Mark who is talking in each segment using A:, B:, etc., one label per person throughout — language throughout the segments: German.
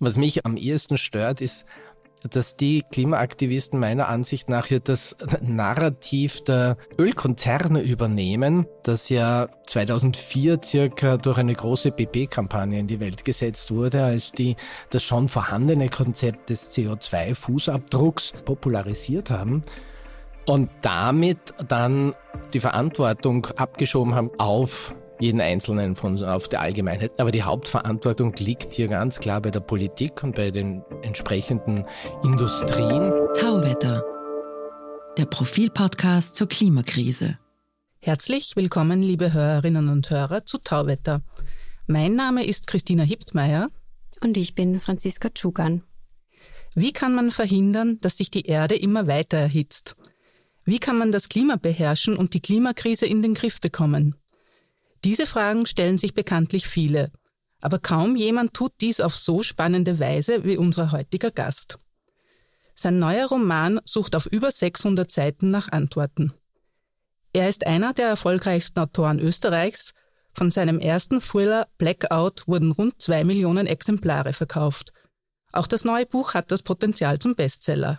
A: Was mich am ehesten stört, ist, dass die Klimaaktivisten meiner Ansicht nach hier das Narrativ der Ölkonzerne übernehmen, das ja 2004 circa durch eine große BP-Kampagne in die Welt gesetzt wurde, als die das schon vorhandene Konzept des CO2-Fußabdrucks popularisiert haben und damit dann die Verantwortung abgeschoben haben auf jeden Einzelnen von auf der Allgemeinheit. Aber die Hauptverantwortung liegt hier ganz klar bei der Politik und bei den entsprechenden Industrien.
B: Tauwetter, der Profilpodcast zur Klimakrise.
C: Herzlich willkommen, liebe Hörerinnen und Hörer, zu Tauwetter. Mein Name ist Christina Hiptmeier.
D: Und ich bin Franziska Tschugan.
C: Wie kann man verhindern, dass sich die Erde immer weiter erhitzt? Wie kann man das Klima beherrschen und die Klimakrise in den Griff bekommen? Diese Fragen stellen sich bekanntlich viele, aber kaum jemand tut dies auf so spannende Weise wie unser heutiger Gast. Sein neuer Roman sucht auf über 600 Seiten nach Antworten. Er ist einer der erfolgreichsten Autoren Österreichs. Von seinem ersten Thriller Blackout wurden rund zwei Millionen Exemplare verkauft. Auch das neue Buch hat das Potenzial zum Bestseller.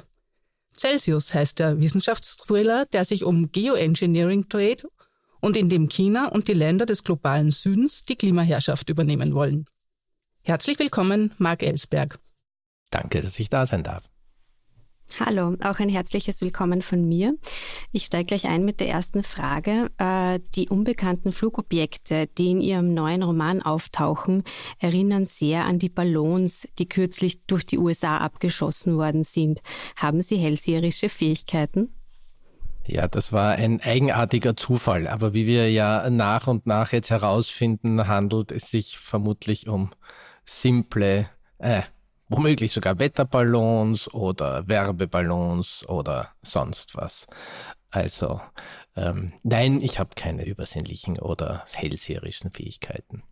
C: Celsius heißt der Wissenschaftsthriller, der sich um Geoengineering dreht und in dem China und die Länder des globalen Südens die Klimaherrschaft übernehmen wollen. Herzlich willkommen, Marc Ellsberg.
A: Danke, dass ich da sein darf.
D: Hallo, auch ein herzliches Willkommen von mir. Ich steige gleich ein mit der ersten Frage. Äh, die unbekannten Flugobjekte, die in Ihrem neuen Roman auftauchen, erinnern sehr an die Ballons, die kürzlich durch die USA abgeschossen worden sind. Haben Sie hellseherische Fähigkeiten?
A: Ja, das war ein eigenartiger Zufall. Aber wie wir ja nach und nach jetzt herausfinden, handelt es sich vermutlich um simple, äh, womöglich sogar Wetterballons oder Werbeballons oder sonst was. Also ähm, nein, ich habe keine übersinnlichen oder hellseherischen Fähigkeiten.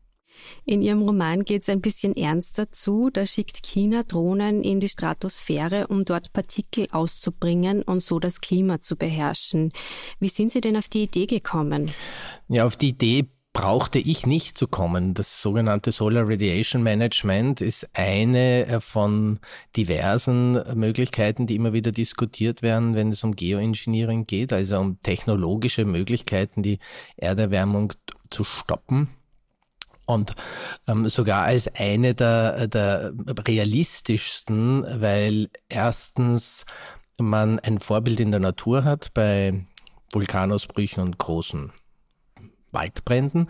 D: In Ihrem Roman geht es ein bisschen ernster zu. Da schickt China Drohnen in die Stratosphäre, um dort Partikel auszubringen und so das Klima zu beherrschen. Wie sind Sie denn auf die Idee gekommen?
A: Ja, auf die Idee brauchte ich nicht zu kommen. Das sogenannte Solar Radiation Management ist eine äh, von diversen Möglichkeiten, die immer wieder diskutiert werden, wenn es um Geoengineering geht, also um technologische Möglichkeiten, die Erderwärmung zu stoppen. Und ähm, sogar als eine der, der realistischsten, weil erstens man ein Vorbild in der Natur hat bei Vulkanausbrüchen und großen Waldbränden.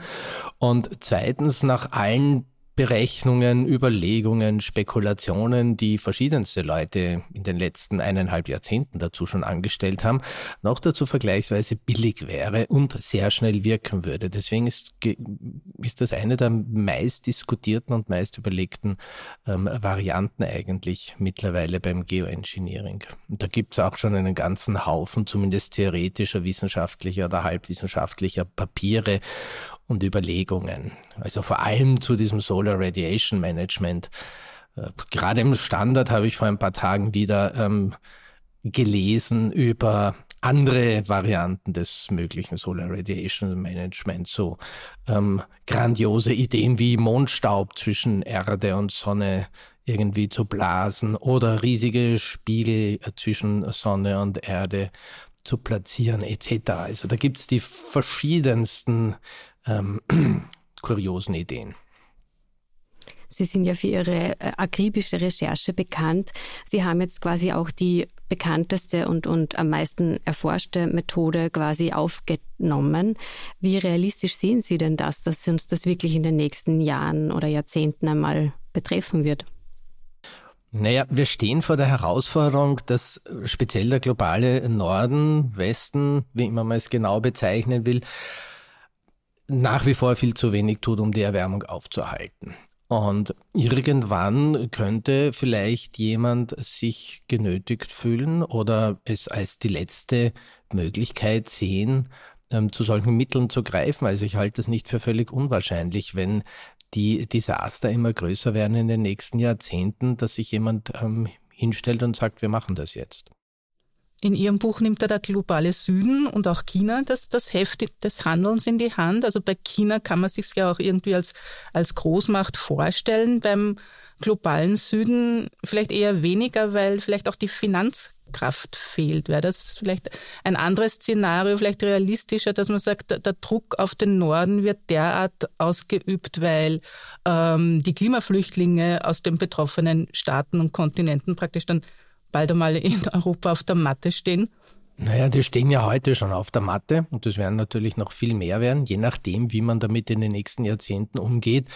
A: Und zweitens nach allen Berechnungen, Überlegungen, Spekulationen, die verschiedenste Leute in den letzten eineinhalb Jahrzehnten dazu schon angestellt haben, noch dazu vergleichsweise billig wäre und sehr schnell wirken würde. Deswegen ist, ist das eine der meist diskutierten und meist überlegten ähm, Varianten eigentlich mittlerweile beim Geoengineering. Und da gibt es auch schon einen ganzen Haufen, zumindest theoretischer, wissenschaftlicher oder halbwissenschaftlicher Papiere und Überlegungen. Also vor allem zu diesem Solar Radiation Management. Äh, gerade im Standard habe ich vor ein paar Tagen wieder ähm, gelesen über andere Varianten des möglichen Solar Radiation Management, so ähm, grandiose Ideen wie Mondstaub zwischen Erde und Sonne irgendwie zu blasen oder riesige Spiegel zwischen Sonne und Erde zu platzieren etc. Also da gibt's die verschiedensten ähm, kuriosen Ideen.
D: Sie sind ja für Ihre äh, akribische Recherche bekannt. Sie haben jetzt quasi auch die bekannteste und, und am meisten erforschte Methode quasi aufgenommen. Wie realistisch sehen Sie denn das, dass uns das wirklich in den nächsten Jahren oder Jahrzehnten einmal betreffen wird?
A: Naja, wir stehen vor der Herausforderung, dass speziell der globale Norden, Westen, wie immer man es genau bezeichnen will, nach wie vor viel zu wenig tut, um die Erwärmung aufzuhalten. Und irgendwann könnte vielleicht jemand sich genötigt fühlen oder es als die letzte Möglichkeit sehen, ähm, zu solchen Mitteln zu greifen. Also ich halte es nicht für völlig unwahrscheinlich, wenn die Desaster immer größer werden in den nächsten Jahrzehnten, dass sich jemand ähm, hinstellt und sagt, wir machen das jetzt.
C: In Ihrem Buch nimmt er der globale Süden und auch China das, das Heft des Handelns in die Hand. Also bei China kann man sich ja auch irgendwie als, als Großmacht vorstellen. Beim globalen Süden vielleicht eher weniger, weil vielleicht auch die Finanzkraft fehlt. Wäre das vielleicht ein anderes Szenario, vielleicht realistischer, dass man sagt, der Druck auf den Norden wird derart ausgeübt, weil ähm, die Klimaflüchtlinge aus den betroffenen Staaten und Kontinenten praktisch dann bald einmal in Europa auf der Matte stehen?
A: Naja, die stehen ja heute schon auf der Matte und das werden natürlich noch viel mehr werden, je nachdem, wie man damit in den nächsten Jahrzehnten umgeht.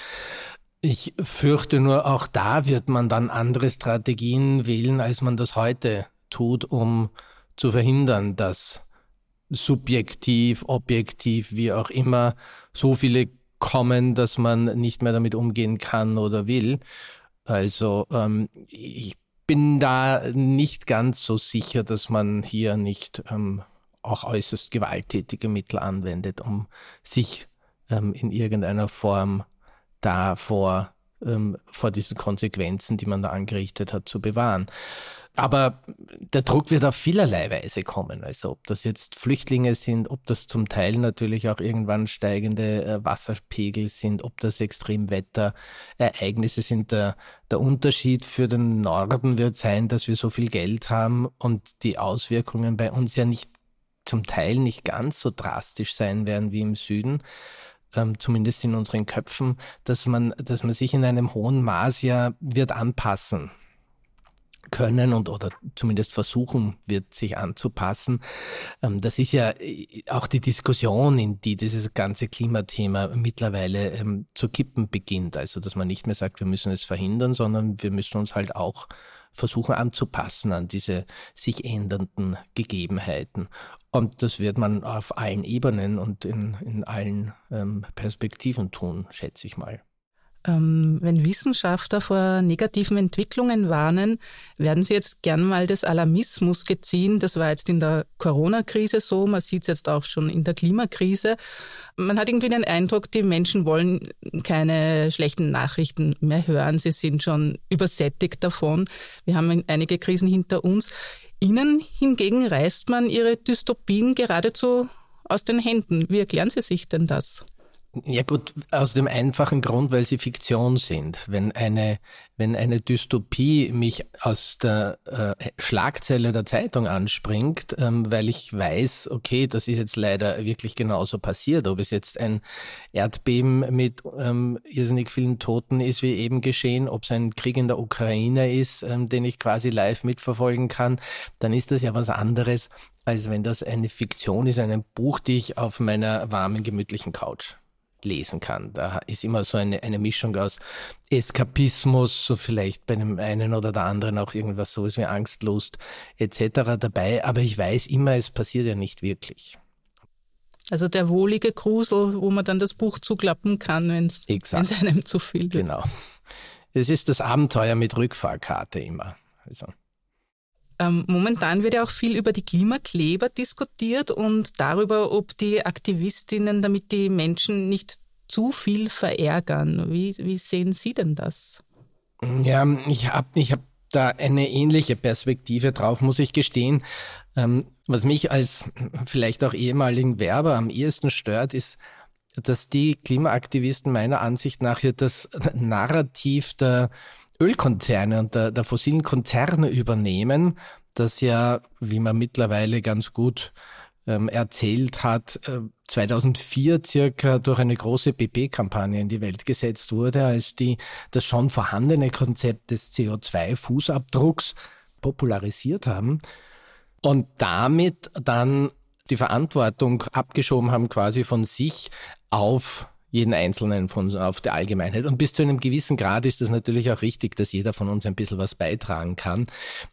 A: Ich fürchte nur, auch da wird man dann andere Strategien wählen, als man das heute tut, um zu verhindern, dass subjektiv, objektiv, wie auch immer, so viele kommen, dass man nicht mehr damit umgehen kann oder will. Also ähm, ich bin da nicht ganz so sicher, dass man hier nicht ähm, auch äußerst gewalttätige Mittel anwendet, um sich ähm, in irgendeiner Form davor, ähm, vor diesen Konsequenzen, die man da angerichtet hat, zu bewahren. Aber der Druck wird auf vielerlei Weise kommen. Also ob das jetzt Flüchtlinge sind, ob das zum Teil natürlich auch irgendwann steigende äh, Wasserpegel sind, ob das Extremwetterereignisse sind. Der, der Unterschied für den Norden wird sein, dass wir so viel Geld haben und die Auswirkungen bei uns ja nicht zum Teil nicht ganz so drastisch sein werden wie im Süden. Ähm, zumindest in unseren Köpfen, dass man, dass man sich in einem hohen Maß ja wird anpassen können und oder zumindest versuchen wird, sich anzupassen. Ähm, das ist ja äh, auch die Diskussion, in die dieses ganze Klimathema mittlerweile ähm, zu kippen beginnt. Also, dass man nicht mehr sagt, wir müssen es verhindern, sondern wir müssen uns halt auch versuchen anzupassen an diese sich ändernden Gegebenheiten. Und das wird man auf allen Ebenen und in, in allen ähm, Perspektiven tun, schätze ich mal.
C: Ähm, wenn Wissenschaftler vor negativen Entwicklungen warnen, werden sie jetzt gern mal des Alarmismus geziehen. Das war jetzt in der Corona-Krise so, man sieht es jetzt auch schon in der Klimakrise. Man hat irgendwie den Eindruck, die Menschen wollen keine schlechten Nachrichten mehr hören. Sie sind schon übersättigt davon. Wir haben einige Krisen hinter uns. Ihnen hingegen reißt man ihre Dystopien geradezu aus den Händen. Wie erklären Sie sich denn das?
A: Ja gut, aus dem einfachen Grund, weil sie Fiktion sind. Wenn eine, wenn eine Dystopie mich aus der äh, Schlagzeile der Zeitung anspringt, ähm, weil ich weiß, okay, das ist jetzt leider wirklich genauso passiert, ob es jetzt ein Erdbeben mit ähm, irrsinnig vielen Toten ist, wie eben geschehen, ob es ein Krieg in der Ukraine ist, ähm, den ich quasi live mitverfolgen kann, dann ist das ja was anderes, als wenn das eine Fiktion ist, ein Buch, die ich auf meiner warmen, gemütlichen Couch lesen kann. Da ist immer so eine, eine Mischung aus Eskapismus, so vielleicht bei dem einen oder der anderen auch irgendwas so wie Angstlust etc. dabei, aber ich weiß immer, es passiert ja nicht wirklich.
C: Also der wohlige Grusel, wo man dann das Buch zuklappen kann, wenn es einem zu viel wird.
A: Genau. Es ist das Abenteuer mit Rückfahrkarte immer. Also.
C: Ähm, momentan wird ja auch viel über die Klimakleber diskutiert und darüber, ob die Aktivistinnen damit die Menschen nicht zu viel verärgern. Wie, wie sehen Sie denn das?
A: Ja, ich habe ich hab da eine ähnliche Perspektive drauf, muss ich gestehen. Ähm, was mich als vielleicht auch ehemaligen Werber am ehesten stört, ist, dass die Klimaaktivisten meiner Ansicht nach hier das Narrativ der Ölkonzerne und der, der fossilen Konzerne übernehmen, das ja, wie man mittlerweile ganz gut ähm, erzählt hat, äh, 2004 circa durch eine große BP-Kampagne in die Welt gesetzt wurde, als die das schon vorhandene Konzept des CO2-Fußabdrucks popularisiert haben und damit dann die Verantwortung abgeschoben haben quasi von sich auf jeden Einzelnen von auf der Allgemeinheit. Und bis zu einem gewissen Grad ist es natürlich auch richtig, dass jeder von uns ein bisschen was beitragen kann.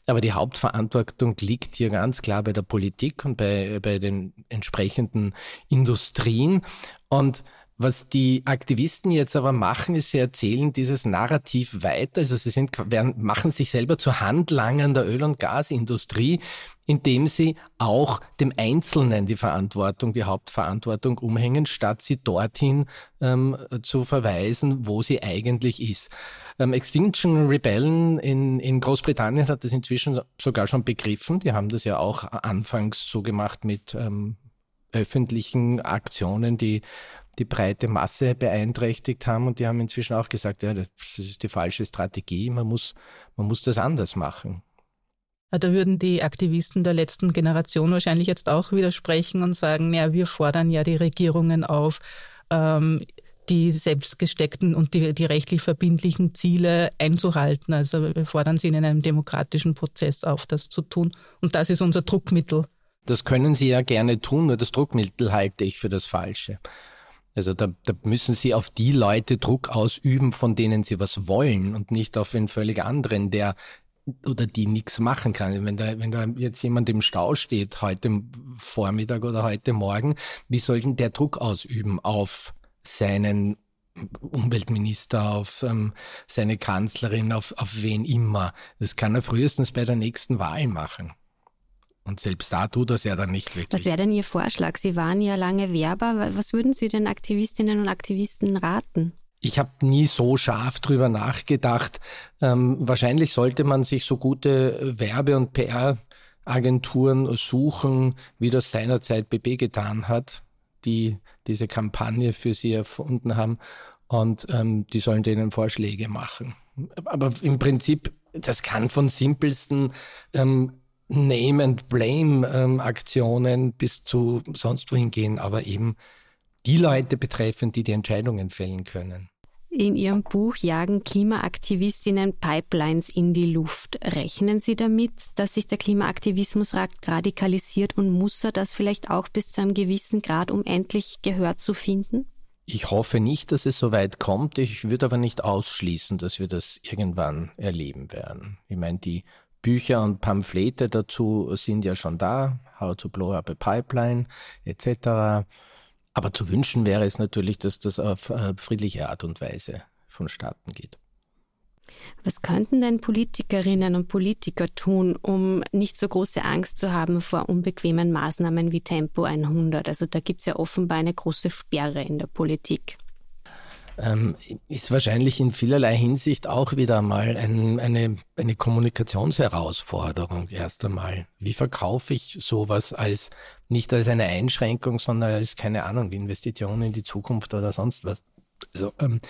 A: Aber die Hauptverantwortung liegt hier ganz klar bei der Politik und bei, bei den entsprechenden Industrien. Und was die Aktivisten jetzt aber machen, ist, sie erzählen dieses Narrativ weiter. Also sie sind, werden, machen sich selber zur Handlangern der Öl- und Gasindustrie, indem sie auch dem Einzelnen die Verantwortung, die Hauptverantwortung umhängen, statt sie dorthin ähm, zu verweisen, wo sie eigentlich ist. Ähm, Extinction Rebellion in, in Großbritannien hat das inzwischen sogar schon begriffen. Die haben das ja auch anfangs so gemacht mit ähm, öffentlichen Aktionen, die die breite Masse beeinträchtigt haben und die haben inzwischen auch gesagt, ja, das ist die falsche Strategie, man muss, man muss das anders machen.
C: Da würden die Aktivisten der letzten Generation wahrscheinlich jetzt auch widersprechen und sagen, ja, wir fordern ja die Regierungen auf, ähm, die selbstgesteckten und die, die rechtlich verbindlichen Ziele einzuhalten. Also wir fordern sie in einem demokratischen Prozess auf, das zu tun. Und das ist unser Druckmittel.
A: Das können sie ja gerne tun, nur das Druckmittel halte ich für das Falsche. Also da, da müssen sie auf die Leute Druck ausüben, von denen sie was wollen und nicht auf einen völlig anderen, der oder die nichts machen kann. Wenn da, wenn da jetzt jemand im Stau steht, heute Vormittag oder heute Morgen, wie soll denn der Druck ausüben auf seinen Umweltminister, auf ähm, seine Kanzlerin, auf, auf wen immer. Das kann er frühestens bei der nächsten Wahl machen. Und selbst da tut das ja dann nicht wirklich.
D: Was wäre denn Ihr Vorschlag? Sie waren ja lange Werber. Was würden Sie den Aktivistinnen und Aktivisten raten?
A: Ich habe nie so scharf drüber nachgedacht. Ähm, wahrscheinlich sollte man sich so gute Werbe- und PR-Agenturen suchen, wie das seinerzeit BB getan hat die diese Kampagne für sie erfunden haben und ähm, die sollen denen Vorschläge machen. Aber im Prinzip, das kann von simpelsten ähm, Name-and-Blame-Aktionen ähm, bis zu sonst wohin gehen, aber eben die Leute betreffen, die die Entscheidungen fällen können.
D: In Ihrem Buch jagen Klimaaktivistinnen Pipelines in die Luft. Rechnen Sie damit, dass sich der Klimaaktivismus radikalisiert und muss er das vielleicht auch bis zu einem gewissen Grad, um endlich Gehör zu finden?
A: Ich hoffe nicht, dass es so weit kommt. Ich würde aber nicht ausschließen, dass wir das irgendwann erleben werden. Ich meine, die Bücher und Pamphlete dazu sind ja schon da. How to blow up a pipeline etc. Aber zu wünschen wäre es natürlich, dass das auf äh, friedliche Art und Weise vonstatten geht.
D: Was könnten denn Politikerinnen und Politiker tun, um nicht so große Angst zu haben vor unbequemen Maßnahmen wie Tempo 100? Also da gibt es ja offenbar eine große Sperre in der Politik
A: ähm, ist wahrscheinlich in vielerlei Hinsicht auch wieder mal ein, eine, eine Kommunikationsherausforderung erst einmal. Wie verkaufe ich sowas als nicht als eine Einschränkung, sondern als, keine Ahnung, Investition in die Zukunft oder sonst was? Also, ähm,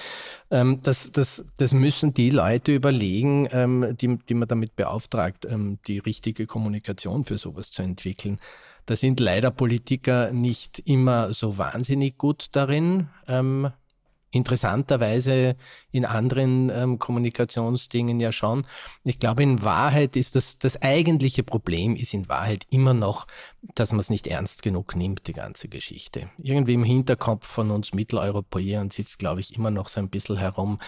A: ähm, das, das, das müssen die Leute überlegen, ähm, die, die man damit beauftragt, ähm, die richtige Kommunikation für sowas zu entwickeln. Da sind leider Politiker nicht immer so wahnsinnig gut darin. Ähm, interessanterweise in anderen ähm, Kommunikationsdingen ja schon. Ich glaube, in Wahrheit ist das, das eigentliche Problem ist in Wahrheit immer noch, dass man es nicht ernst genug nimmt, die ganze Geschichte. Irgendwie im Hinterkopf von uns Mitteleuropäern sitzt, glaube ich, immer noch so ein bisschen herum,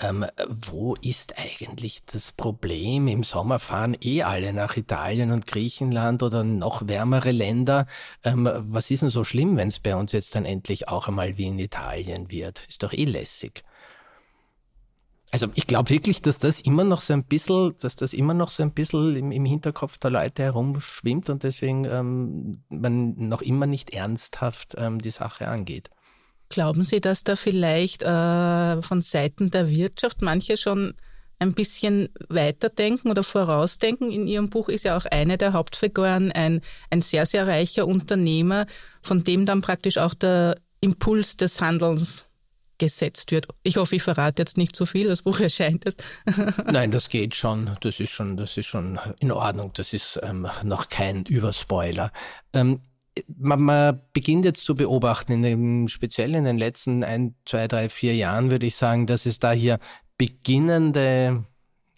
A: ähm, wo ist eigentlich das Problem? Im Sommer fahren eh alle nach Italien und Griechenland oder noch wärmere Länder. Ähm, was ist denn so schlimm, wenn es bei uns jetzt dann endlich auch einmal wie in Italien wird? Ist doch eh lässig. Also ich glaube wirklich, dass das immer noch so ein bisschen, dass das immer noch so ein bisschen im, im Hinterkopf der Leute herumschwimmt und deswegen ähm, man noch immer nicht ernsthaft ähm, die Sache angeht.
C: Glauben Sie, dass da vielleicht äh, von Seiten der Wirtschaft manche schon ein bisschen weiterdenken oder vorausdenken? In Ihrem Buch ist ja auch eine der Hauptfiguren ein, ein sehr, sehr reicher Unternehmer, von dem dann praktisch auch der Impuls des Handelns gesetzt wird. Ich hoffe, ich verrate jetzt nicht zu viel, das Buch erscheint jetzt.
A: Nein, das geht schon. Das ist schon, das ist schon in Ordnung. Das ist ähm, noch kein Überspoiler. Ähm, man, man beginnt jetzt zu beobachten, in dem, speziell in den letzten ein, zwei, drei, vier Jahren würde ich sagen, dass es da hier beginnende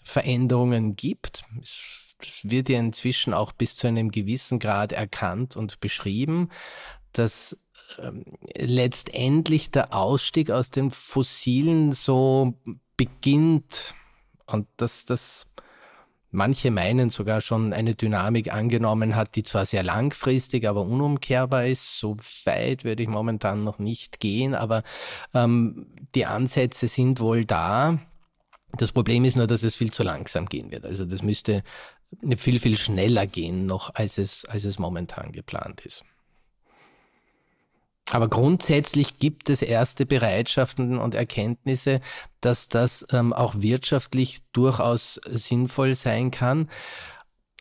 A: Veränderungen gibt. Es wird ja inzwischen auch bis zu einem gewissen Grad erkannt und beschrieben, dass ähm, letztendlich der Ausstieg aus den Fossilen so beginnt und dass das manche meinen sogar schon eine Dynamik angenommen hat, die zwar sehr langfristig, aber unumkehrbar ist. So weit würde ich momentan noch nicht gehen, aber ähm, die Ansätze sind wohl da. Das Problem ist nur, dass es viel zu langsam gehen wird. Also das müsste viel, viel schneller gehen noch, als es, als es momentan geplant ist. Aber grundsätzlich gibt es erste Bereitschaften und Erkenntnisse, dass das ähm, auch wirtschaftlich durchaus sinnvoll sein kann.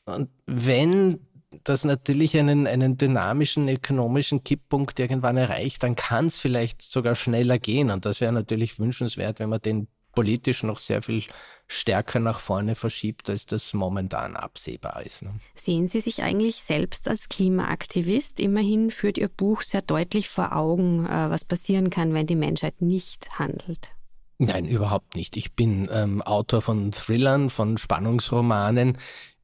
A: Und wenn das natürlich einen, einen dynamischen ökonomischen Kipppunkt irgendwann erreicht, dann kann es vielleicht sogar schneller gehen. Und das wäre natürlich wünschenswert, wenn man den politisch noch sehr viel stärker nach vorne verschiebt, als das momentan absehbar ist. Ne?
D: Sehen Sie sich eigentlich selbst als Klimaaktivist? Immerhin führt Ihr Buch sehr deutlich vor Augen, äh, was passieren kann, wenn die Menschheit nicht handelt.
A: Nein, überhaupt nicht. Ich bin ähm, Autor von Thrillern, von Spannungsromanen.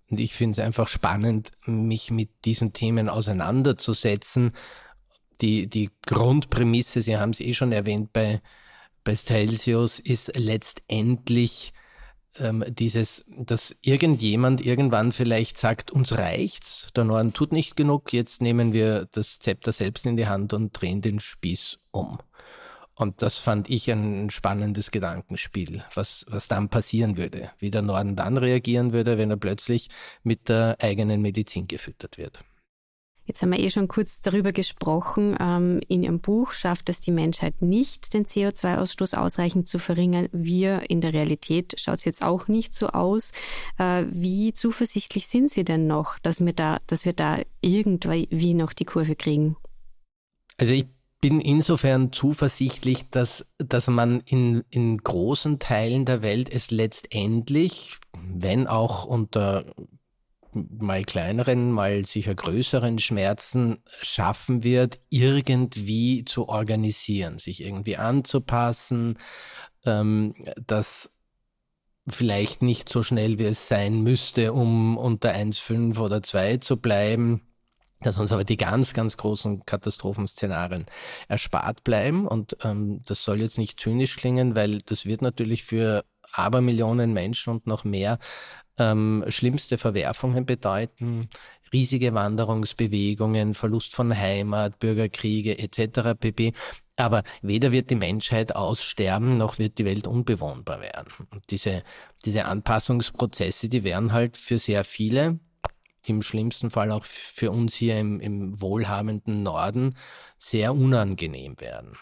A: Und ich finde es einfach spannend, mich mit diesen Themen auseinanderzusetzen. Die, die Grundprämisse, Sie haben es eh schon erwähnt bei bei Stelzius ist letztendlich ähm, dieses, dass irgendjemand irgendwann vielleicht sagt, uns reicht's, der Norden tut nicht genug, jetzt nehmen wir das Zepter selbst in die Hand und drehen den Spieß um. Und das fand ich ein spannendes Gedankenspiel, was, was dann passieren würde, wie der Norden dann reagieren würde, wenn er plötzlich mit der eigenen Medizin gefüttert wird.
D: Jetzt haben wir eh schon kurz darüber gesprochen. Ähm, in Ihrem Buch schafft es die Menschheit nicht, den CO2-Ausstoß ausreichend zu verringern. Wir in der Realität schaut es jetzt auch nicht so aus. Äh, wie zuversichtlich sind Sie denn noch, dass wir da, dass wir da irgendwie noch die Kurve kriegen?
A: Also ich bin insofern zuversichtlich, dass, dass man in, in großen Teilen der Welt es letztendlich, wenn auch unter mal kleineren, mal sicher größeren Schmerzen schaffen wird, irgendwie zu organisieren, sich irgendwie anzupassen, ähm, das vielleicht nicht so schnell wie es sein müsste, um unter 1,5 oder 2 zu bleiben, dass uns aber die ganz, ganz großen Katastrophenszenarien erspart bleiben. Und ähm, das soll jetzt nicht zynisch klingen, weil das wird natürlich für Abermillionen Menschen und noch mehr ähm, schlimmste Verwerfungen bedeuten, riesige Wanderungsbewegungen, Verlust von Heimat, Bürgerkriege etc. pp. Aber weder wird die Menschheit aussterben, noch wird die Welt unbewohnbar werden. Und diese, diese Anpassungsprozesse, die werden halt für sehr viele, im schlimmsten Fall auch für uns hier im, im wohlhabenden Norden, sehr unangenehm werden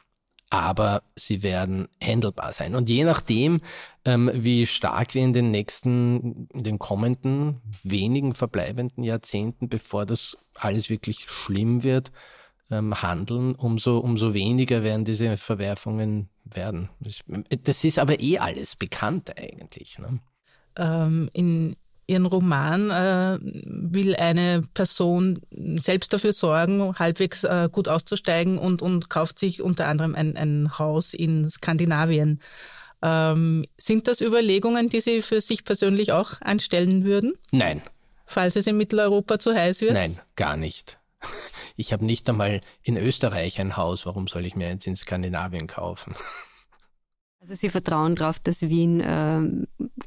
A: aber sie werden handelbar sein. Und je nachdem, ähm, wie stark wir in den nächsten, in den kommenden wenigen verbleibenden Jahrzehnten, bevor das alles wirklich schlimm wird, ähm, handeln, umso, umso weniger werden diese Verwerfungen werden. Das ist aber eh alles bekannt eigentlich. Ne?
C: Ähm, in ihren Roman äh, will eine Person selbst dafür sorgen, halbwegs äh, gut auszusteigen und, und kauft sich unter anderem ein, ein Haus in Skandinavien. Ähm, sind das Überlegungen, die Sie für sich persönlich auch anstellen würden?
A: Nein.
C: Falls es in Mitteleuropa zu heiß wird?
A: Nein, gar nicht. Ich habe nicht einmal in Österreich ein Haus. Warum soll ich mir eins in Skandinavien kaufen?
D: Also Sie vertrauen darauf, dass Wien äh,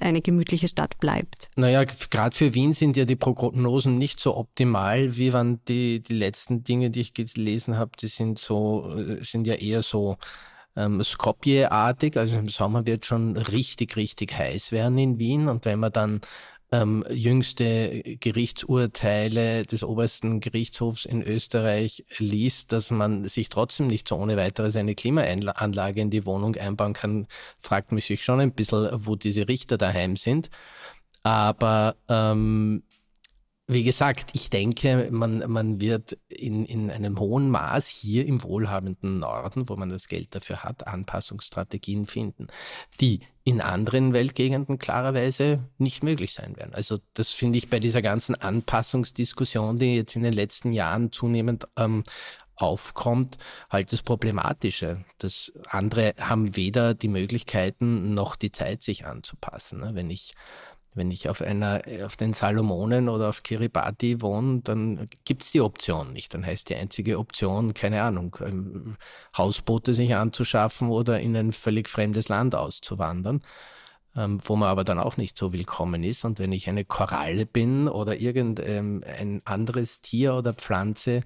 D: eine gemütliche Stadt bleibt.
A: Naja, gerade für Wien sind ja die Prognosen nicht so optimal, wie waren die, die letzten Dinge, die ich gelesen habe, die sind so, äh, sind ja eher so ähm, Skopje-artig. Also im Sommer wird schon richtig, richtig heiß werden in Wien. Und wenn man dann ähm, jüngste Gerichtsurteile des obersten Gerichtshofs in Österreich liest, dass man sich trotzdem nicht so ohne weiteres eine Klimaanlage in die Wohnung einbauen kann, fragt mich sich schon ein bisschen, wo diese Richter daheim sind. Aber ähm, wie gesagt, ich denke, man, man wird in, in einem hohen Maß hier im wohlhabenden Norden, wo man das Geld dafür hat, Anpassungsstrategien finden, die in anderen Weltgegenden klarerweise nicht möglich sein werden. Also das finde ich bei dieser ganzen Anpassungsdiskussion, die jetzt in den letzten Jahren zunehmend ähm, aufkommt, halt das Problematische. Das andere haben weder die Möglichkeiten noch die Zeit, sich anzupassen. Ne? Wenn ich wenn ich auf einer, auf den Salomonen oder auf Kiribati wohne, dann gibt es die Option nicht. Dann heißt die einzige Option, keine Ahnung, Hausboote sich anzuschaffen oder in ein völlig fremdes Land auszuwandern, ähm, wo man aber dann auch nicht so willkommen ist. Und wenn ich eine Koralle bin oder irgendein ähm, anderes Tier oder Pflanze,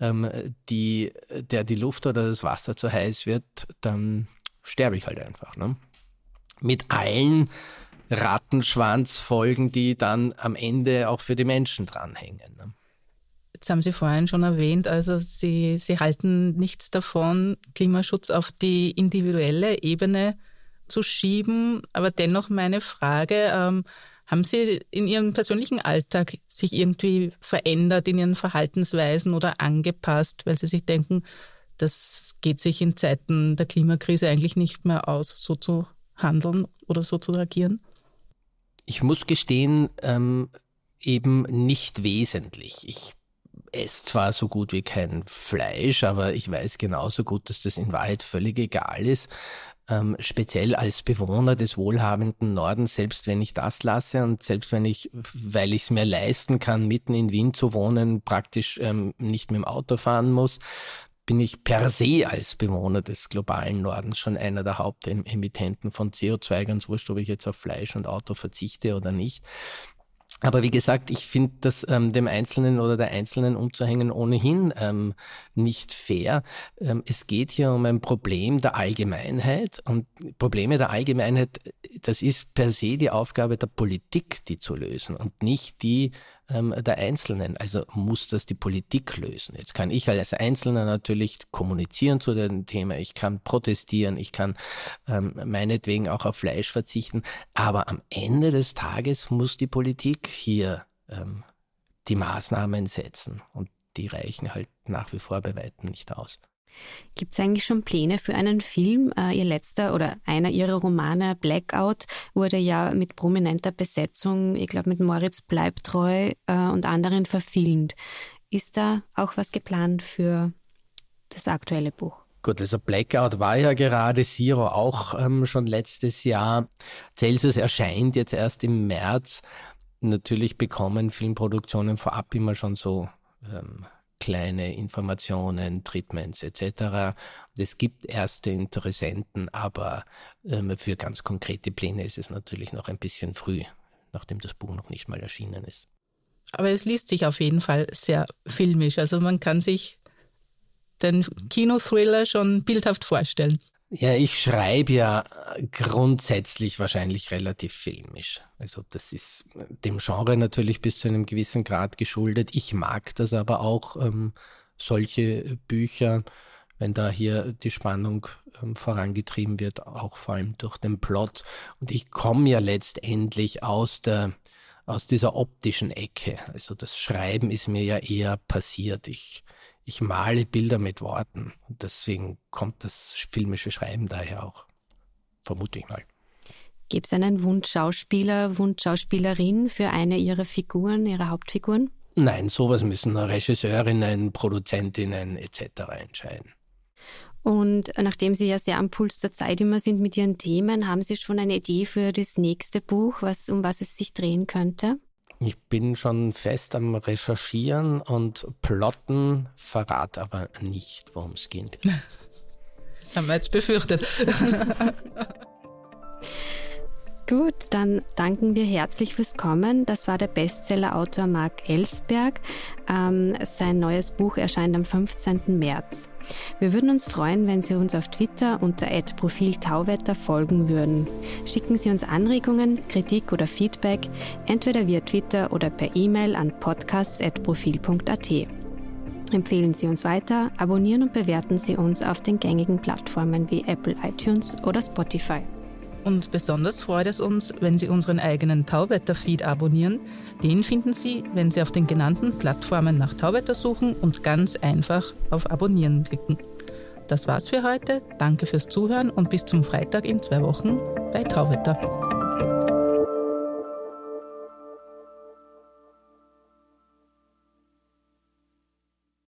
A: ähm, die, der die Luft oder das Wasser zu heiß wird, dann sterbe ich halt einfach. Ne? Mit allen Rattenschwanzfolgen, die dann am Ende auch für die Menschen dranhängen. Ne?
C: Jetzt haben Sie vorhin schon erwähnt, also Sie, Sie halten nichts davon, Klimaschutz auf die individuelle Ebene zu schieben. Aber dennoch meine Frage, ähm, Haben Sie in Ihrem persönlichen Alltag sich irgendwie verändert in Ihren Verhaltensweisen oder angepasst, weil Sie sich denken, das geht sich in Zeiten der Klimakrise eigentlich nicht mehr aus, so zu handeln oder so zu agieren?
A: Ich muss gestehen, ähm, eben nicht wesentlich. Ich esse zwar so gut wie kein Fleisch, aber ich weiß genauso gut, dass das in Wahrheit völlig egal ist. Ähm, speziell als Bewohner des wohlhabenden Nordens, selbst wenn ich das lasse und selbst wenn ich, weil ich es mir leisten kann, mitten in Wien zu wohnen, praktisch ähm, nicht mit dem Auto fahren muss, bin ich per se als Bewohner des globalen Nordens schon einer der Hauptemittenten von CO2, ganz wurscht, ob ich jetzt auf Fleisch und Auto verzichte oder nicht. Aber wie gesagt, ich finde das ähm, dem Einzelnen oder der Einzelnen umzuhängen ohnehin ähm, nicht fair. Ähm, es geht hier um ein Problem der Allgemeinheit und Probleme der Allgemeinheit, das ist per se die Aufgabe der Politik, die zu lösen und nicht die ähm, der Einzelnen. Also muss das die Politik lösen. Jetzt kann ich als Einzelner natürlich kommunizieren zu dem Thema, ich kann protestieren, ich kann ähm, meinetwegen auch auf Fleisch verzichten, aber am Ende des Tages muss die Politik hier ähm, die Maßnahmen setzen und die reichen halt nach wie vor bei weitem nicht aus.
D: Gibt es eigentlich schon Pläne für einen Film? Äh, ihr letzter oder einer ihrer Romane, Blackout, wurde ja mit prominenter Besetzung, ich glaube mit Moritz Bleibtreu äh, und anderen verfilmt. Ist da auch was geplant für das aktuelle Buch?
A: Gut, also Blackout war ja gerade, Zero auch ähm, schon letztes Jahr. Celsius erscheint jetzt erst im März. Natürlich bekommen Filmproduktionen vorab immer schon so ähm, kleine Informationen, Treatments etc. Es gibt erste Interessenten, aber ähm, für ganz konkrete Pläne ist es natürlich noch ein bisschen früh, nachdem das Buch noch nicht mal erschienen ist.
C: Aber es liest sich auf jeden Fall sehr filmisch. Also man kann sich den Kinothriller schon bildhaft vorstellen.
A: Ja, ich schreibe ja grundsätzlich wahrscheinlich relativ filmisch. Also das ist dem Genre natürlich bis zu einem gewissen Grad geschuldet. Ich mag das aber auch, ähm, solche Bücher, wenn da hier die Spannung ähm, vorangetrieben wird, auch vor allem durch den Plot. Und ich komme ja letztendlich aus der aus dieser optischen Ecke. Also das Schreiben ist mir ja eher passiert. Ich ich male Bilder mit Worten. Und deswegen kommt das filmische Schreiben daher auch. Vermute ich mal.
D: Gibt es einen Wunschschauspieler, Wunschschauspielerin für eine Ihrer Figuren, Ihrer Hauptfiguren?
A: Nein, sowas müssen Regisseurinnen, Produzentinnen etc. entscheiden.
D: Und nachdem Sie ja sehr am Puls der Zeit immer sind mit Ihren Themen, haben Sie schon eine Idee für das nächste Buch, was, um was es sich drehen könnte?
A: Ich bin schon fest am Recherchieren und Plotten, verrate aber nicht, worum es gehen wird.
C: Das haben wir jetzt befürchtet.
D: Gut, dann danken wir herzlich fürs Kommen. Das war der Bestsellerautor Marc Ellsberg. Ähm, sein neues Buch erscheint am 15. März. Wir würden uns freuen, wenn Sie uns auf Twitter unter Profil Tauwetter folgen würden. Schicken Sie uns Anregungen, Kritik oder Feedback, entweder via Twitter oder per E-Mail an podcasts.profil.at. Empfehlen Sie uns weiter, abonnieren und bewerten Sie uns auf den gängigen Plattformen wie Apple iTunes oder Spotify.
C: Und besonders freut es uns, wenn Sie unseren eigenen Tauwetter-Feed abonnieren. Den finden Sie, wenn Sie auf den genannten Plattformen nach Tauwetter suchen und ganz einfach auf Abonnieren klicken. Das war's für heute. Danke fürs Zuhören und bis zum Freitag in zwei Wochen bei Tauwetter.